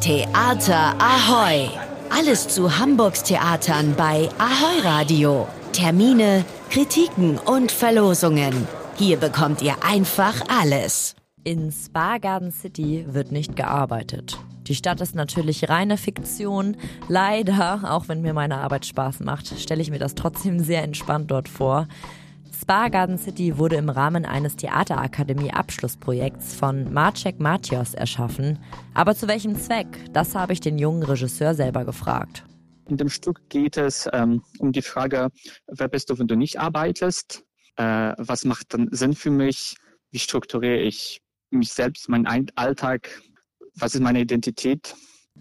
Theater Ahoy! Alles zu Hamburgs Theatern bei Ahoy Radio. Termine, Kritiken und Verlosungen. Hier bekommt ihr einfach alles. In Spa Garden City wird nicht gearbeitet. Die Stadt ist natürlich reine Fiktion. Leider, auch wenn mir meine Arbeit Spaß macht, stelle ich mir das trotzdem sehr entspannt dort vor. Spa Garden City wurde im Rahmen eines Theaterakademie-Abschlussprojekts von Marcek Matios erschaffen. Aber zu welchem Zweck? Das habe ich den jungen Regisseur selber gefragt. In dem Stück geht es ähm, um die Frage, wer bist du, wenn du nicht arbeitest? Äh, was macht dann Sinn für mich? Wie strukturiere ich mich selbst, meinen Alltag? Was ist meine Identität?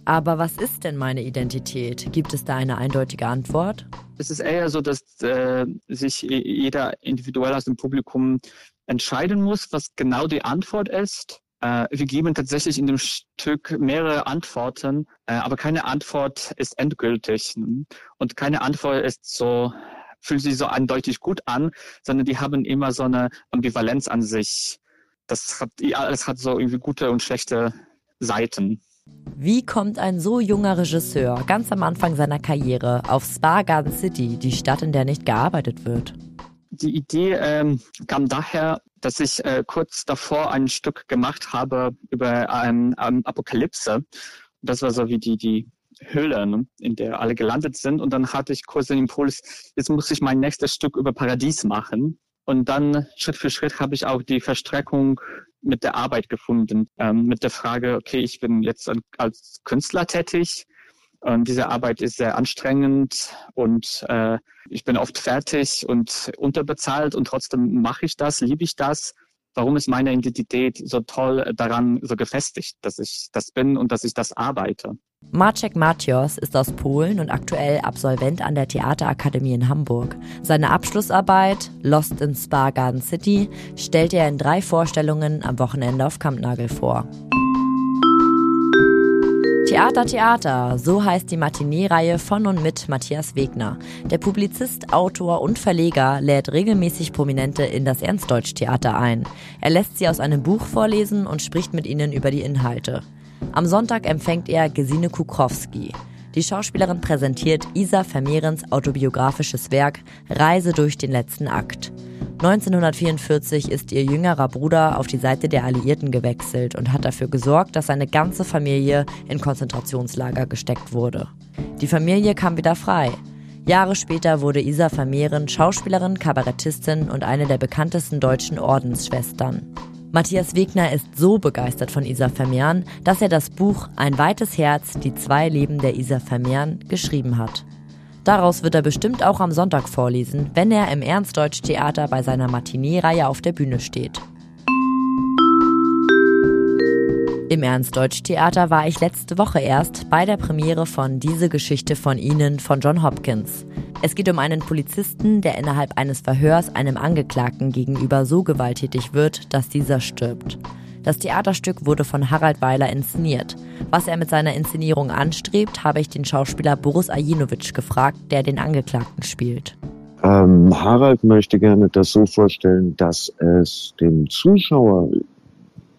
Aber was ist denn meine Identität? Gibt es da eine eindeutige Antwort? Es ist eher so, dass äh, sich jeder individuell aus dem Publikum entscheiden muss, was genau die Antwort ist. Äh, wir geben tatsächlich in dem Stück mehrere Antworten, äh, aber keine Antwort ist endgültig. Und keine Antwort ist so, fühlt sich so eindeutig gut an, sondern die haben immer so eine Ambivalenz an sich. Das hat, alles hat so irgendwie gute und schlechte Seiten. Wie kommt ein so junger Regisseur ganz am Anfang seiner Karriere auf Spa Garden City, die Stadt, in der nicht gearbeitet wird? Die Idee ähm, kam daher, dass ich äh, kurz davor ein Stück gemacht habe über ein, ein Apokalypse. Das war so wie die, die Höhle, ne, in der alle gelandet sind. Und dann hatte ich kurz den Impuls, jetzt muss ich mein nächstes Stück über Paradies machen. Und dann Schritt für Schritt habe ich auch die Verstreckung mit der Arbeit gefunden, ähm, mit der Frage, okay, ich bin jetzt als Künstler tätig und diese Arbeit ist sehr anstrengend und äh, ich bin oft fertig und unterbezahlt und trotzdem mache ich das, liebe ich das. Warum ist meine Identität so toll daran so gefestigt, dass ich das bin und dass ich das arbeite? Maciek Matios ist aus Polen und aktuell Absolvent an der Theaterakademie in Hamburg. Seine Abschlussarbeit Lost in Spa Garden City stellt er in drei Vorstellungen am Wochenende auf Kampnagel vor. Theater, Theater, so heißt die Matinee-Reihe von und mit Matthias Wegner. Der Publizist, Autor und Verleger lädt regelmäßig Prominente in das Ernstdeutsch-Theater ein. Er lässt sie aus einem Buch vorlesen und spricht mit ihnen über die Inhalte. Am Sonntag empfängt er Gesine Kukrowski. Die Schauspielerin präsentiert Isa Vermehrens autobiografisches Werk Reise durch den letzten Akt. 1944 ist ihr jüngerer Bruder auf die Seite der Alliierten gewechselt und hat dafür gesorgt, dass seine ganze Familie in Konzentrationslager gesteckt wurde. Die Familie kam wieder frei. Jahre später wurde Isa Vermehren Schauspielerin, Kabarettistin und eine der bekanntesten deutschen Ordensschwestern. Matthias Wegner ist so begeistert von Isa Vermehren, dass er das Buch Ein weites Herz, die zwei Leben der Isa Vermehren geschrieben hat. Daraus wird er bestimmt auch am Sonntag vorlesen, wenn er im Ernstdeutsch-Theater bei seiner Matinee-Reihe auf der Bühne steht. Im Ernstdeutsch-Theater war ich letzte Woche erst bei der Premiere von Diese Geschichte von Ihnen von John Hopkins. Es geht um einen Polizisten, der innerhalb eines Verhörs einem Angeklagten gegenüber so gewalttätig wird, dass dieser stirbt. Das Theaterstück wurde von Harald Weiler inszeniert. Was er mit seiner Inszenierung anstrebt, habe ich den Schauspieler Boris Ajinovic gefragt, der den Angeklagten spielt. Ähm, Harald möchte gerne das so vorstellen, dass es dem Zuschauer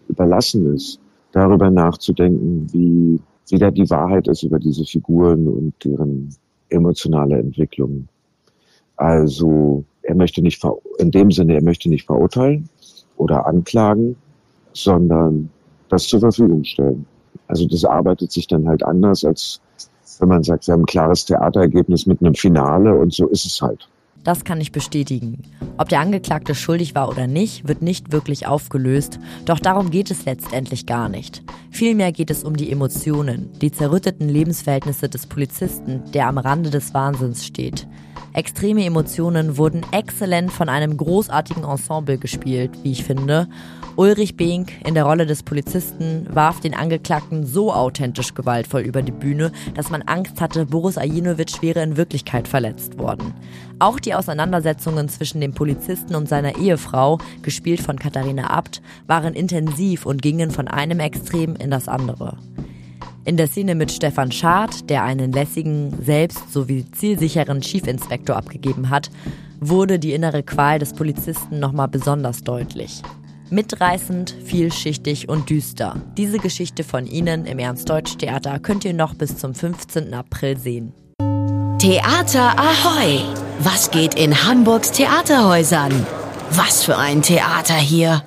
überlassen ist, darüber nachzudenken, wie, wie da die Wahrheit ist über diese Figuren und deren emotionale Entwicklung. Also er möchte nicht in dem Sinne, er möchte nicht verurteilen oder anklagen, sondern das zur Verfügung stellen. Also das arbeitet sich dann halt anders, als wenn man sagt, wir haben ein klares Theaterergebnis mit einem Finale und so ist es halt. Das kann ich bestätigen. Ob der Angeklagte schuldig war oder nicht, wird nicht wirklich aufgelöst, doch darum geht es letztendlich gar nicht. Vielmehr geht es um die Emotionen, die zerrütteten Lebensverhältnisse des Polizisten, der am Rande des Wahnsinns steht. Extreme Emotionen wurden exzellent von einem großartigen Ensemble gespielt, wie ich finde, Ulrich Bink in der Rolle des Polizisten warf den Angeklagten so authentisch gewaltvoll über die Bühne, dass man Angst hatte, Boris Ajinovic wäre in Wirklichkeit verletzt worden. Auch die Auseinandersetzungen zwischen dem Polizisten und seiner Ehefrau, gespielt von Katharina Abt, waren intensiv und gingen von einem Extrem in das andere. In der Szene mit Stefan Schad, der einen lässigen, selbst sowie zielsicheren Schiefinspektor abgegeben hat, wurde die innere Qual des Polizisten nochmal besonders deutlich. Mitreißend, vielschichtig und düster. Diese Geschichte von Ihnen im Ernst-Deutsch-Theater könnt ihr noch bis zum 15. April sehen. Theater Ahoi! Was geht in Hamburgs Theaterhäusern? Was für ein Theater hier!